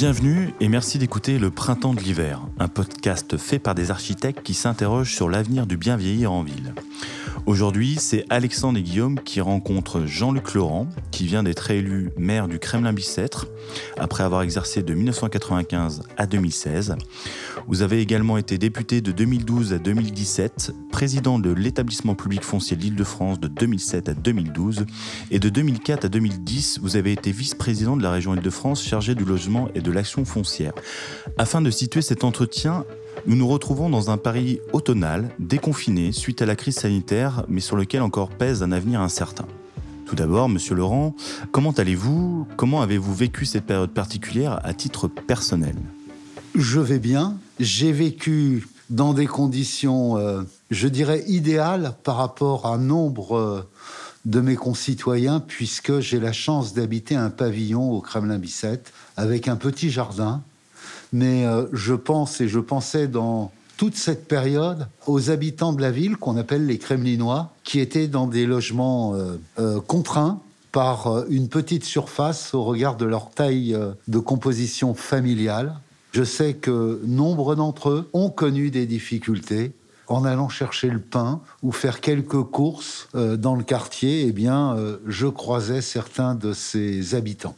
Bienvenue et merci d'écouter Le Printemps de l'hiver, un podcast fait par des architectes qui s'interrogent sur l'avenir du bien vieillir en ville. Aujourd'hui, c'est Alexandre et Guillaume qui rencontrent Jean-Luc Laurent, qui vient d'être élu maire du Kremlin-Bicêtre, après avoir exercé de 1995 à 2016. Vous avez également été député de 2012 à 2017, président de l'établissement public foncier de l'Île-de-France de 2007 à 2012, et de 2004 à 2010, vous avez été vice-président de la région Île-de-France chargé du logement et de l'action foncière. Afin de situer cet entretien, nous nous retrouvons dans un Paris automnal, déconfiné suite à la crise sanitaire, mais sur lequel encore pèse un avenir incertain. Tout d'abord, Monsieur Laurent, comment allez-vous? Comment avez-vous vécu cette période particulière à titre personnel? Je vais bien. J'ai vécu dans des conditions, euh, je dirais, idéales par rapport à nombre euh, de mes concitoyens, puisque j'ai la chance d'habiter un pavillon au Kremlin-Bicêtre avec un petit jardin mais euh, je pense et je pensais dans toute cette période aux habitants de la ville qu'on appelle les Kremlinois, qui étaient dans des logements euh, euh, contraints par une petite surface au regard de leur taille de composition familiale. Je sais que nombre d'entre eux ont connu des difficultés en allant chercher le pain ou faire quelques courses dans le quartier. Eh bien, je croisais certains de ces habitants.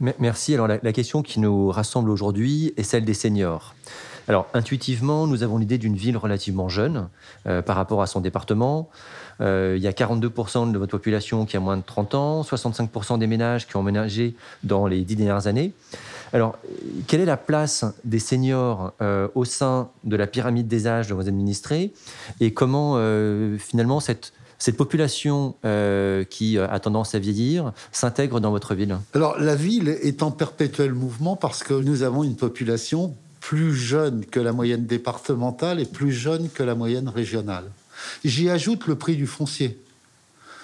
Merci. Alors, la, question qui nous rassemble aujourd'hui est celle des seniors. Alors, intuitivement, nous avons l'idée d'une ville relativement jeune euh, par rapport à son département. Euh, il y a 42% de votre population qui a moins de 30 ans, 65% des ménages qui ont ménagé dans les dix dernières années. Alors, quelle est la place des seniors euh, au sein de la pyramide des âges de vos administrés? Et comment finalement cette cette population euh, qui a tendance à vieillir s'intègre dans votre ville Alors la ville est en perpétuel mouvement parce que nous avons une population plus jeune que la moyenne départementale et plus jeune que la moyenne régionale. J'y ajoute le prix du foncier,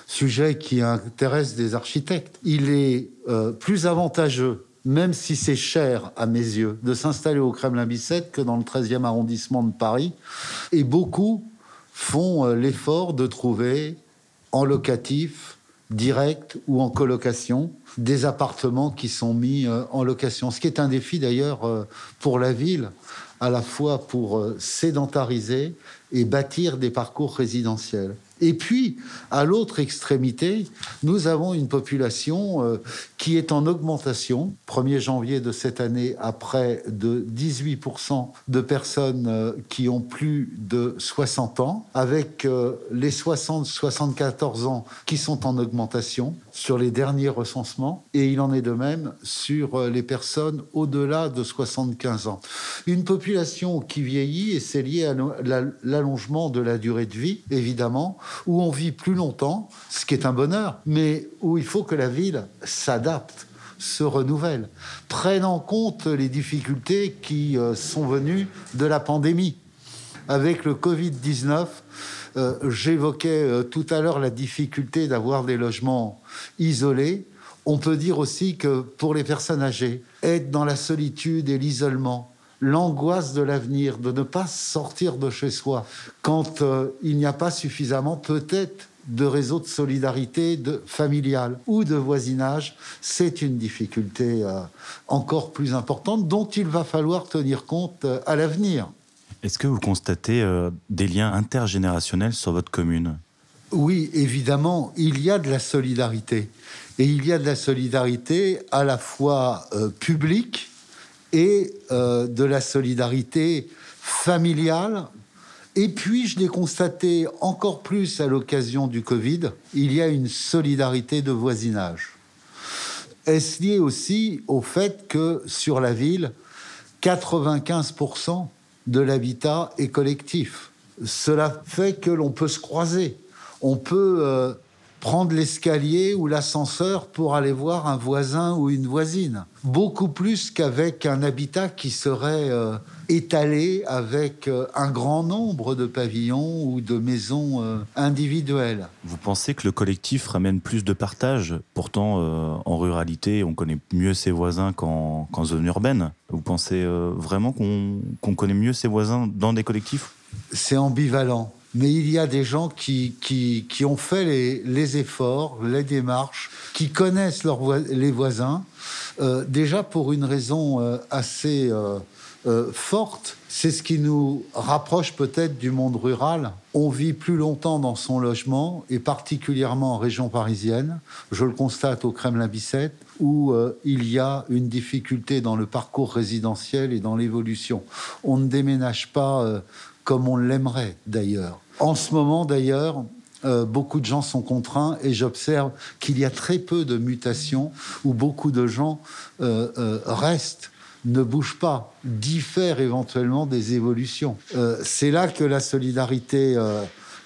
sujet qui intéresse des architectes. Il est euh, plus avantageux même si c'est cher à mes yeux, de s'installer au Kremlin-Bicêtre que dans le 13e arrondissement de Paris. Et beaucoup font euh, l'effort de trouver en locatif, direct ou en colocation, des appartements qui sont mis euh, en location. Ce qui est un défi d'ailleurs euh, pour la ville, à la fois pour sédentariser et bâtir des parcours résidentiels. Et puis, à l'autre extrémité, nous avons une population euh, qui est en augmentation. 1er janvier de cette année, à près de 18% de personnes euh, qui ont plus de 60 ans, avec euh, les 60-74 ans qui sont en augmentation sur les derniers recensements. Et il en est de même sur les personnes au-delà de 75 ans. Une population qui vieillit, et c'est lié à l'allongement de la durée de vie, évidemment, où on vit plus longtemps, ce qui est un bonheur, mais où il faut que la ville s'adapte se renouvelle, prenne en compte les difficultés qui euh, sont venues de la pandémie. Avec le Covid-19, euh, j'évoquais euh, tout à l'heure la difficulté d'avoir des logements isolés. On peut dire aussi que pour les personnes âgées, être dans la solitude et l'isolement, l'angoisse de l'avenir, de ne pas sortir de chez soi quand euh, il n'y a pas suffisamment peut-être de réseau de solidarité de, familiale ou de voisinage, c'est une difficulté euh, encore plus importante dont il va falloir tenir compte euh, à l'avenir. Est-ce que vous constatez des liens intergénérationnels sur votre commune? Oui, évidemment, il y a de la solidarité. Et il y a de la solidarité à la fois publique, et euh, de la solidarité familiale. Et puis, je l'ai constaté encore plus à l'occasion du Covid, il y a une solidarité de voisinage. Est-ce lié aussi au fait que sur la ville, 95% de l'habitat est collectif? Cela fait que l'on peut se croiser. On peut euh, prendre l'escalier ou l'ascenseur pour aller voir un voisin ou une voisine. Beaucoup plus qu'avec un habitat qui serait euh, étalé avec euh, un grand nombre de pavillons ou de maisons euh, individuelles. Vous pensez que le collectif ramène plus de partage? Pourtant, en ruralité, on connaît mieux ses voisins qu'en zone urbaine. Vous pensez vraiment qu'on connaît mieux ses voisins dans des collectifs? C'est ambivalent mais il y a des gens qui, qui, qui ont fait les, efforts, les démarches, qui connaissent leurs les voisins, déjà pour une raison assez forte, c'est ce qui nous rapproche peut-être du monde rural. On vit plus longtemps dans son logement, et particulièrement en région parisienne. Je le constate au Kremlin-Bicêtre, où euh, il y a une difficulté dans le parcours résidentiel et dans l'évolution. On ne déménage pas euh, comme on l'aimerait d'ailleurs. En ce moment d'ailleurs, euh, beaucoup de gens sont contraints et j'observe qu'il y a très peu de mutations où beaucoup de gens restent ne bouge pas, diffère éventuellement des évolutions. Euh, c'est là que la solidarité euh,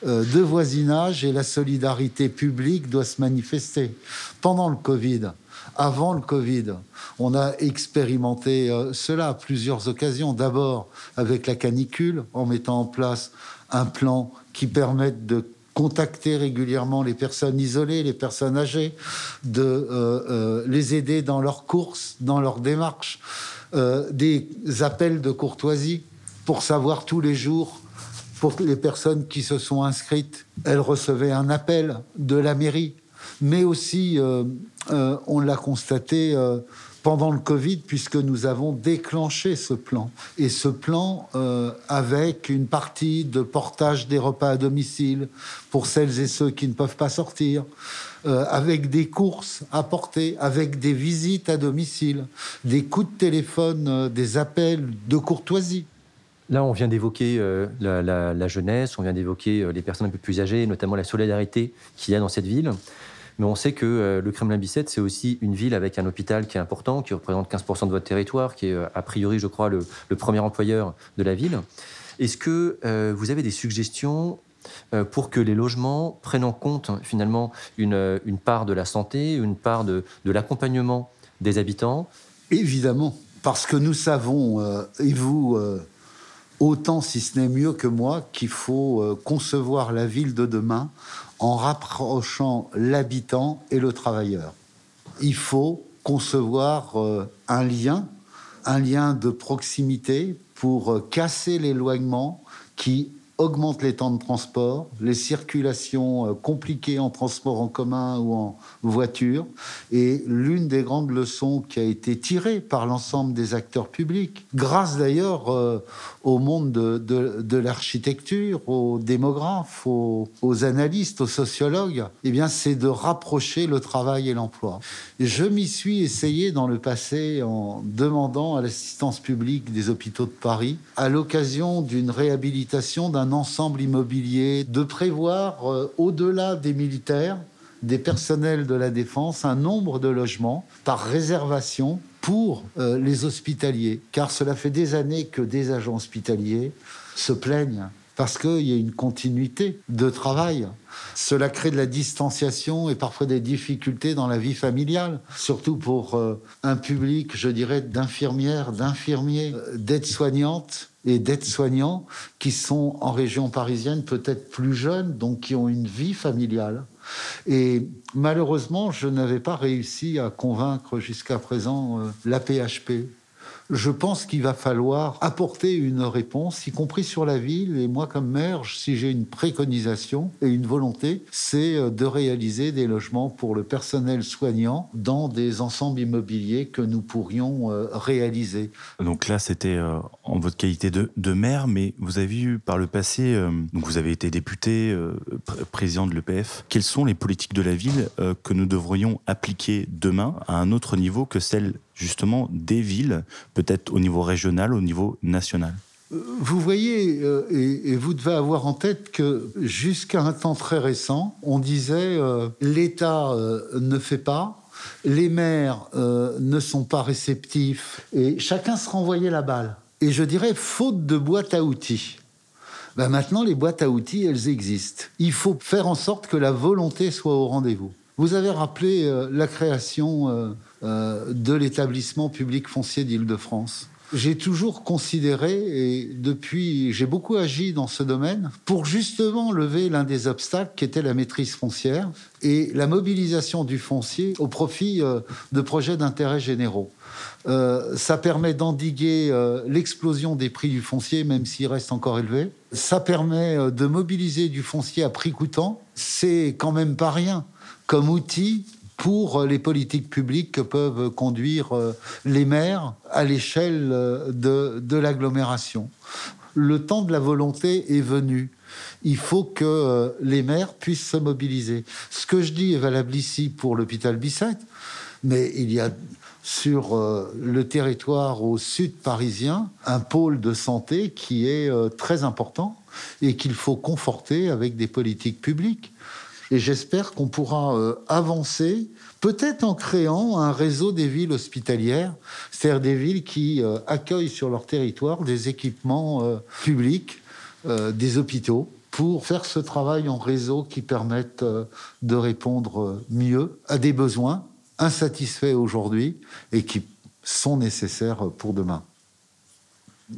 euh, de voisinage et la solidarité publique doit se manifester. Pendant le Covid, avant le Covid, on a expérimenté cela à plusieurs occasions. D'abord avec la canicule, en mettant en place un plan qui permette de contacter régulièrement les personnes isolées, les personnes âgées, de les aider dans leurs courses, dans leurs démarches. Euh, des appels de courtoisie pour savoir tous les jours, pour les personnes qui se sont inscrites, elles recevaient un appel de la mairie. Mais aussi, euh, euh, on l'a constaté pendant le Covid, puisque nous avons déclenché ce plan. Et ce plan, avec une partie de portage des repas à domicile pour celles et ceux qui ne peuvent pas sortir, euh, avec des courses à porter, avec des visites à domicile, des coups de téléphone, euh, des appels de courtoisie. Là, on vient d'évoquer euh, la, jeunesse, on vient d'évoquer les personnes un peu plus âgées, notamment la solidarité qu'il y a dans cette ville. Mais on sait que le Kremlin-Bicêtre, c'est aussi une ville avec un hôpital qui est important, qui représente 15% de votre territoire, qui est a priori, je crois, le, premier employeur de la ville. Est-ce que vous avez des suggestions euh, pour que les logements prennent en compte finalement une, une part de la santé, une part de, de l'accompagnement des habitants? Évidemment, parce que nous savons, euh, et vous euh, autant si ce n'est mieux que moi, qu'il faut concevoir la ville de demain en rapprochant l'habitant et le travailleur. Il faut concevoir un lien, un lien de proximité pour casser l'éloignement qui augmente les temps de transport, les circulations euh, compliquées en transport en commun ou en voiture. Et l'une des grandes leçons qui a été tirée par l'ensemble des acteurs publics, grâce d'ailleurs euh, au monde de, l'architecture, aux démographes, aux, analystes, aux sociologues, eh bien, c'est de rapprocher le travail et l'emploi. Je m'y suis essayé dans le passé en demandant à l'assistance publique des hôpitaux de Paris, à l'occasion d'une réhabilitation d'un ensemble immobilier, de prévoir euh, au-delà des militaires, des personnels de la défense, un nombre de logements par réservation pour euh, les hospitaliers. Car cela fait des années que des agents hospitaliers se plaignent parce qu'il y a une continuité de travail. Cela crée de la distanciation et parfois des difficultés dans la vie familiale, surtout pour euh, un public, je dirais, d'infirmières, d'infirmiers, d'aides-soignantes et d'aides-soignants qui sont en région parisienne peut-être plus jeunes, donc qui ont une vie familiale. Et malheureusement, je n'avais pas réussi à convaincre jusqu'à présent euh, la PHP je pense qu'il va falloir apporter une réponse, y compris sur la ville. Et moi, comme maire, si j'ai une préconisation et une volonté, c'est euh, de réaliser des logements pour le personnel soignant dans des ensembles immobiliers que nous pourrions euh, réaliser. Donc là, c'était euh, en votre qualité de, maire, mais vous avez eu par le passé, donc vous avez été député, président de l'EPF. Quelles sont les politiques de la ville que nous devrions appliquer demain à un autre niveau que celle justement des villes, peut-être au niveau régional, au niveau national vous voyez, euh, et, vous devez avoir en tête que jusqu'à un temps très récent, on disait euh, l'État euh, ne fait pas, les maires ne sont pas réceptifs, et chacun se renvoyait la balle. Et je dirais, faute de boîte à outils. Ben maintenant, les boîtes à outils, elles existent. Il faut faire en sorte que la volonté soit au rendez-vous. Vous avez rappelé la création euh, de l'établissement public foncier d'Île-de-France. J'ai toujours considéré, et depuis, j'ai beaucoup agi dans ce domaine, pour justement lever l'un des obstacles qui était la maîtrise foncière et la mobilisation du foncier au profit euh, de projets d'intérêt généraux. Euh, ça permet d'endiguer l'explosion des prix du foncier, même s'il reste encore élevé. Ça permet de mobiliser du foncier à prix coûtant. C'est quand même pas rien comme outil pour les politiques publiques que peuvent conduire les maires à l'échelle de, de l'agglomération. Le temps de la volonté est venu il faut que les maires puissent se mobiliser. Ce que je dis est valable ici pour l'hôpital Bicêtre, mais il y a sur euh, le territoire au sud parisien un pôle de santé qui est euh, très important et qu'il faut conforter avec des politiques publiques. Et j'espère qu'on pourra euh, avancer, peut-être en créant un réseau des villes hospitalières, c'est-à-dire des villes qui accueillent sur leur territoire des équipements publics, des hôpitaux, pour faire ce travail en réseau qui permette de répondre mieux à des besoins insatisfaits aujourd'hui et qui sont nécessaires pour demain.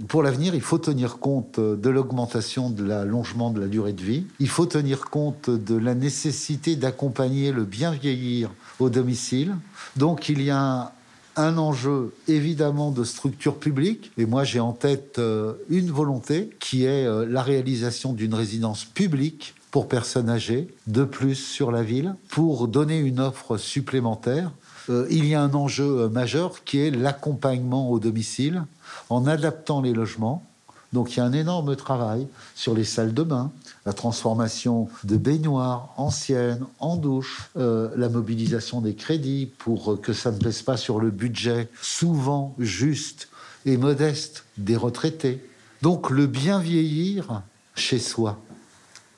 Pour l'avenir, il faut tenir compte de l'augmentation de l'allongement de la durée de vie. Il faut tenir compte de la nécessité d'accompagner le bien vieillir au domicile. Donc il y a un enjeu évidemment de structure publique. Et moi, j'ai en tête euh, une volonté qui est euh, la réalisation d'une résidence publique pour personnes âgées, de plus sur la ville, pour donner une offre supplémentaire. Euh, il y a un enjeu euh, majeur qui est l'accompagnement au domicile en adaptant les logements. Donc il y a un énorme travail sur les salles de bain, la transformation de baignoires anciennes en douches, euh, la mobilisation des crédits pour que ça ne pèse pas sur le budget souvent juste et modeste des retraités. Donc le bien vieillir chez soi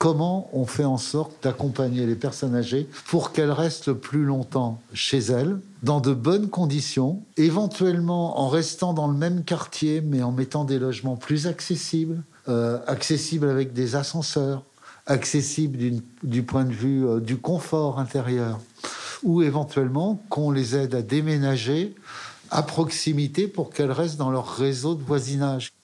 comment on fait en sorte d'accompagner les personnes âgées pour qu'elles restent plus longtemps chez elles, dans de bonnes conditions, éventuellement en restant dans le même quartier, mais en mettant des logements plus accessibles, euh, accessibles avec des ascenseurs, accessibles du point de vue euh, du confort intérieur, ou éventuellement qu'on les aide à déménager à proximité pour qu'elles restent dans leur réseau de voisinage.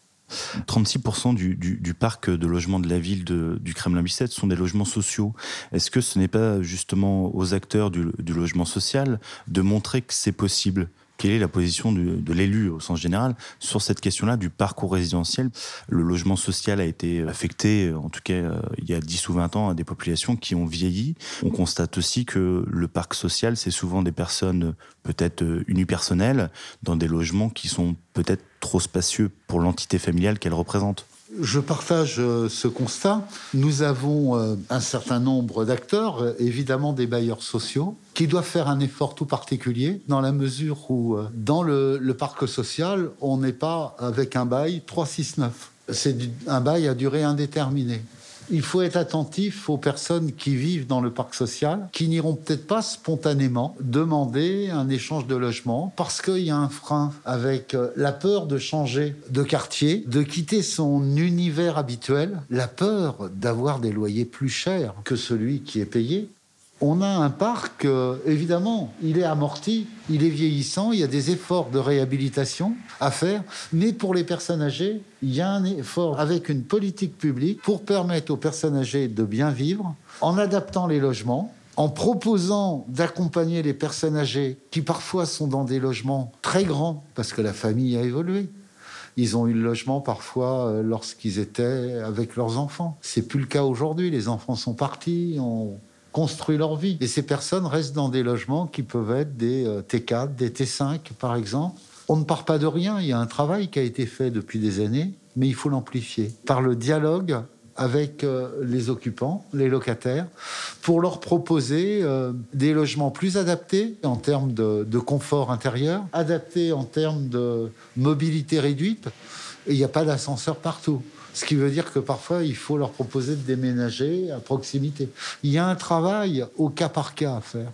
36% du, parc de logement de la ville du Kremlin-Bicêtre sont des logements sociaux. Est-ce que ce n'est pas justement aux acteurs du logement social de montrer que c'est possible? Quelle est la position de, l'élu au sens général sur cette question-là du parcours résidentiel? Le logement social a été affecté, en tout cas euh, il y a 10 ou 20 ans, à des populations qui ont vieilli. On constate aussi que le parc social, c'est souvent des personnes peut-être unipersonnelles dans des logements qui sont peut-être trop spacieux pour l'entité familiale qu'elles représentent. Je partage euh, ce constat. Nous avons euh, un certain nombre d'acteurs, euh, évidemment des bailleurs sociaux, qui doivent faire un effort tout particulier dans la mesure où, dans le, le parc social, on n'est pas avec un bail 369. C'est un bail à durée indéterminée. Il faut être attentif aux personnes qui vivent dans le parc social, qui n'iront peut-être pas spontanément demander un échange de logement parce qu'il y a un frein avec euh, la peur de changer de quartier, de quitter son univers habituel, la peur d'avoir des loyers plus chers que celui qui est payé, on a un parc, euh, évidemment, il est amorti, il est vieillissant, il y a des efforts de réhabilitation à faire, mais pour les personnes âgées, il y a un effort avec une politique publique pour permettre aux personnes âgées de bien vivre, en adaptant les logements, en proposant d'accompagner les personnes âgées qui parfois sont dans des logements très grands parce que la famille a évolué. Ils ont eu le logement parfois euh, lorsqu'ils étaient avec leurs enfants. C'est plus le cas aujourd'hui. Les enfants sont partis, construit leur vie. Et ces personnes restent dans des logements qui peuvent être des euh, T4, des T5 par exemple. On ne part pas de rien, il y a un travail qui a été fait depuis des années, mais il faut l'amplifier par le dialogue avec euh, les occupants, les locataires, pour leur proposer euh, des logements plus adaptés en termes de, confort intérieur, adaptés en termes de mobilité réduite. Il n'y a pas d'ascenseur partout. Ce qui veut dire que parfois, il faut leur proposer de déménager à proximité. Il y a un travail au cas par cas à faire.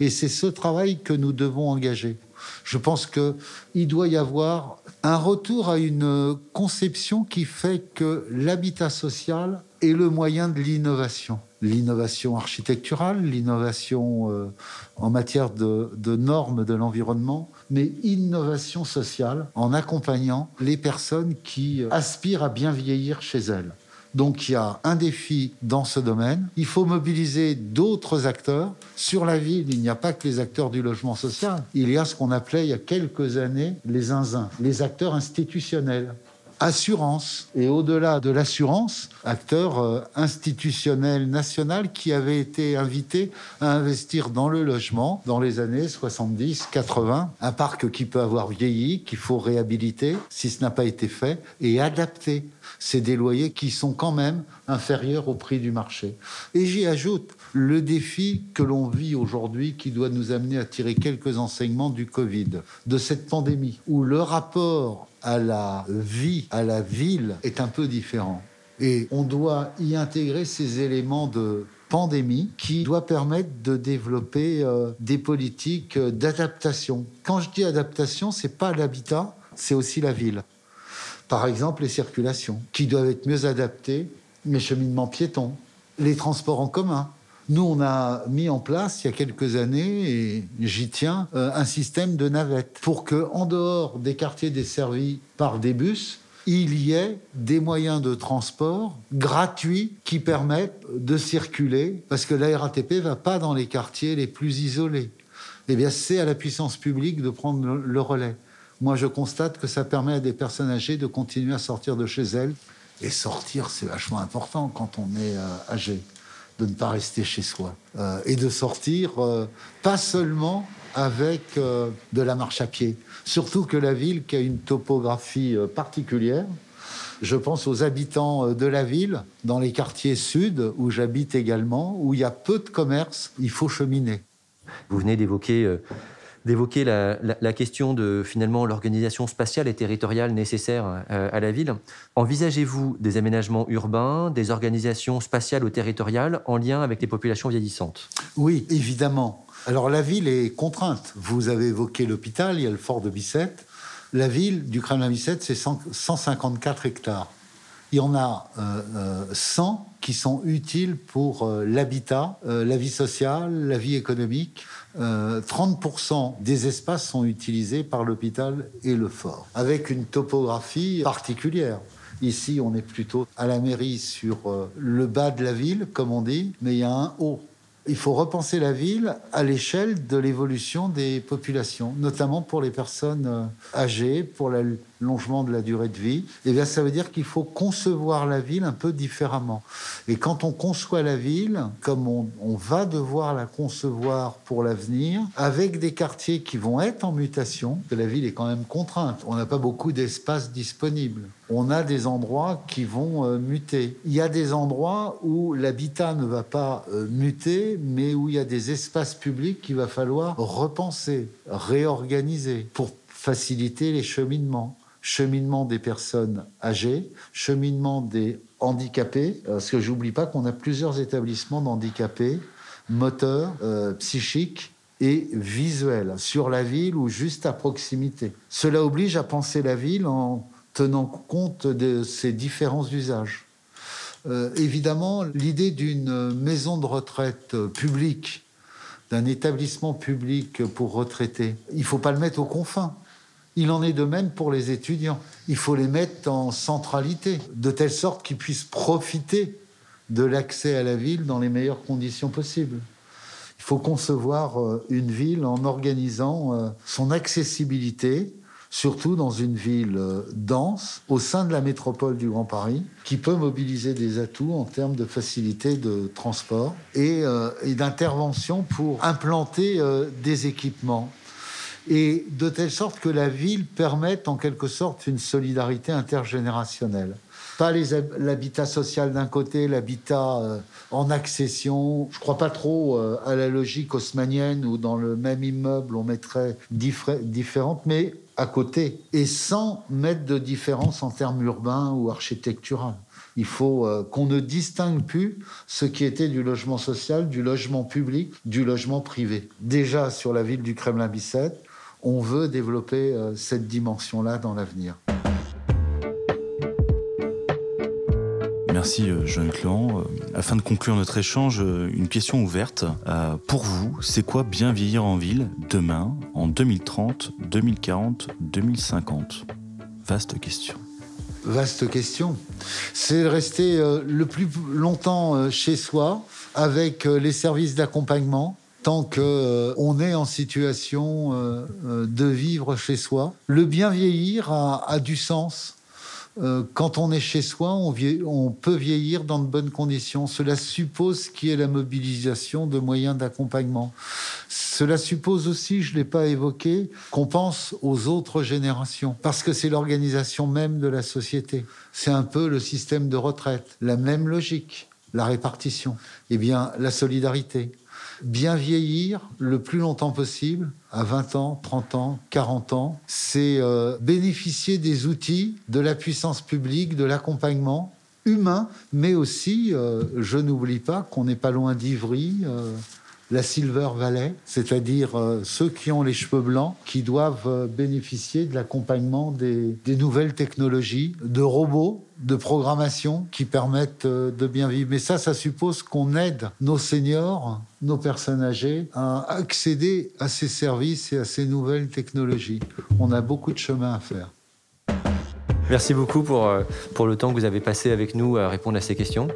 Et c'est ce travail que nous devons engager. Je pense qu'il doit y avoir un retour à une conception qui fait que l'habitat social est le moyen de l'innovation l'innovation architecturale, l'innovation euh, en matière de, normes de l'environnement, mais innovation sociale en accompagnant les personnes qui aspirent à bien vieillir chez elles. Donc il y a un défi dans ce domaine. Il faut mobiliser d'autres acteurs. Sur la ville, il n'y a pas que les acteurs du logement social. Il y a ce qu'on appelait il y a quelques années les zinzins, les acteurs institutionnels assurance. Et au-delà de l'assurance, acteur euh, institutionnel national qui avait été invité à investir dans le logement dans les années 70-80. Un parc qui peut avoir vieilli, qu'il faut réhabiliter si ce n'a pas été fait, et adapter. C'est des loyers qui sont quand même inférieurs au prix du marché. Et j'y ajoute le défi que l'on vit aujourd'hui qui doit nous amener à tirer quelques enseignements du Covid, de cette pandémie, où le rapport à la vie, à la ville est un peu différent. Et on doit y intégrer ces éléments de pandémie qui doit permettre de développer euh, des politiques d'adaptation. Quand je dis adaptation, c'est pas l'habitat, c'est aussi la ville. Par exemple, les circulations qui doivent être mieux adaptées, les cheminements piétons, les transports en commun. Nous, on a mis en place il y a quelques années, et j'y tiens, euh, un système de navettes pour que, en dehors des quartiers desservis par des bus, il y ait des moyens de transport gratuits qui permettent de circuler, parce que la RATP va pas dans les quartiers les plus isolés. Eh bien, c'est à la puissance publique de prendre le relais. Moi, je constate que ça permet à des personnes âgées de continuer à sortir de chez elles. Et sortir, c'est vachement important quand on est euh, âgé de ne pas rester chez soi euh, et de sortir euh, pas seulement avec euh, de la marche à pied. Surtout que la ville qui a une topographie particulière, je pense aux habitants de la ville, dans les quartiers sud où j'habite également, où il y a peu de commerce, il faut cheminer. Vous venez d'évoquer d'évoquer la, question de finalement l'organisation spatiale et territoriale nécessaire euh, à la ville. Envisagez-vous des aménagements urbains, des organisations spatiales ou territoriales en lien avec les populations vieillissantes? Oui, évidemment. Alors la ville est contrainte. Vous avez évoqué l'hôpital, il y a le fort de Bicêtre. La ville du Kremlin-Bicêtre, c'est 154 hectares. Il y en a 100 euh, euh, qui sont utiles pour l'habitat, la vie sociale, la vie économique. 30% euh, des espaces sont utilisés par l'hôpital et le fort, avec une topographie particulière. Ici, on est plutôt à la mairie sur euh, le bas de la ville, comme on dit, mais il y a un haut. Il faut repenser la ville à l'échelle de l'évolution des populations, notamment pour les personnes euh, âgées, pour la longement de la durée de vie, eh bien, ça veut dire qu'il faut concevoir la ville un peu différemment. Et quand on conçoit la ville, comme on, va devoir la concevoir pour l'avenir, avec des quartiers qui vont être en mutation, que la ville est quand même contrainte, on n'a pas beaucoup d'espace disponible. On a des endroits qui vont euh, muter. Il y a des endroits où l'habitat ne va pas euh, muter, mais où il y a des espaces publics qu'il va falloir repenser, réorganiser pour faciliter les cheminements cheminement des personnes âgées, cheminement des handicapés, parce que j'oublie pas qu'on a plusieurs établissements d'handicapés moteurs, euh, psychiques et visuels sur la ville ou juste à proximité. Cela oblige à penser la ville en tenant compte de ces différents usages. Euh, évidemment, l'idée d'une maison de retraite publique, d'un établissement public pour retraités, il ne faut pas le mettre aux confins. Il en est de même pour les étudiants. Il faut les mettre en centralité, de telle sorte qu'ils puissent profiter de l'accès à la ville dans les meilleures conditions possibles. Il faut concevoir euh, une ville en organisant euh, son accessibilité, surtout dans une ville euh, dense, au sein de la métropole du Grand Paris, qui peut mobiliser des atouts en termes de facilité de transport et, et d'intervention pour implanter des équipements et de telle sorte que la ville permette en quelque sorte une solidarité intergénérationnelle. Pas l'habitat social d'un côté, l'habitat euh, en accession. Je crois pas trop euh, à la logique haussmanienne où dans le même immeuble on mettrait différentes, mais à côté et sans mettre de différence en termes urbains ou architecturaux. Il faut euh, qu'on ne distingue plus ce qui était du logement social, du logement public, du logement privé. Déjà sur la ville du Kremlin-Bicêtre, on veut développer euh, cette dimension-là dans l'avenir. Merci euh, Jean Clan. Euh, afin de conclure notre échange, une question ouverte. Pour vous, c'est quoi bien vieillir en ville demain, en 2030, 2040, 2050 Vaste question. Vaste question. C'est rester le plus longtemps chez soi avec les services d'accompagnement, tant qu'on euh, est en situation euh, euh, de vivre chez soi. Le bien vieillir a, du sens quand on est chez soi, on, on, peut vieillir dans de bonnes conditions. Cela suppose qu'il y ait la mobilisation de moyens d'accompagnement. Cela suppose aussi, je ne l'ai pas évoqué, qu'on pense aux autres générations, parce que c'est l'organisation même de la société. C'est un peu le système de retraite, la même logique, la répartition. Eh bien, la solidarité bien vieillir le plus longtemps possible, à 20 ans, 30 ans, 40 ans, c'est euh, bénéficier des outils, de la puissance publique, de l'accompagnement humain, mais aussi, euh, je n'oublie pas qu'on n'est pas loin d'Ivry. Euh, la Silver Valley, c'est-à-dire ceux qui ont les cheveux blancs, qui doivent bénéficier de l'accompagnement des, nouvelles technologies, de robots de programmation qui permettent euh, de bien vivre. Mais ça, ça suppose qu'on aide nos seniors, nos personnes âgées, à accéder à ces services et à ces nouvelles technologies. On a beaucoup de chemin à faire. Merci beaucoup pour, euh, pour le temps que vous avez passé avec nous à répondre à ces questions.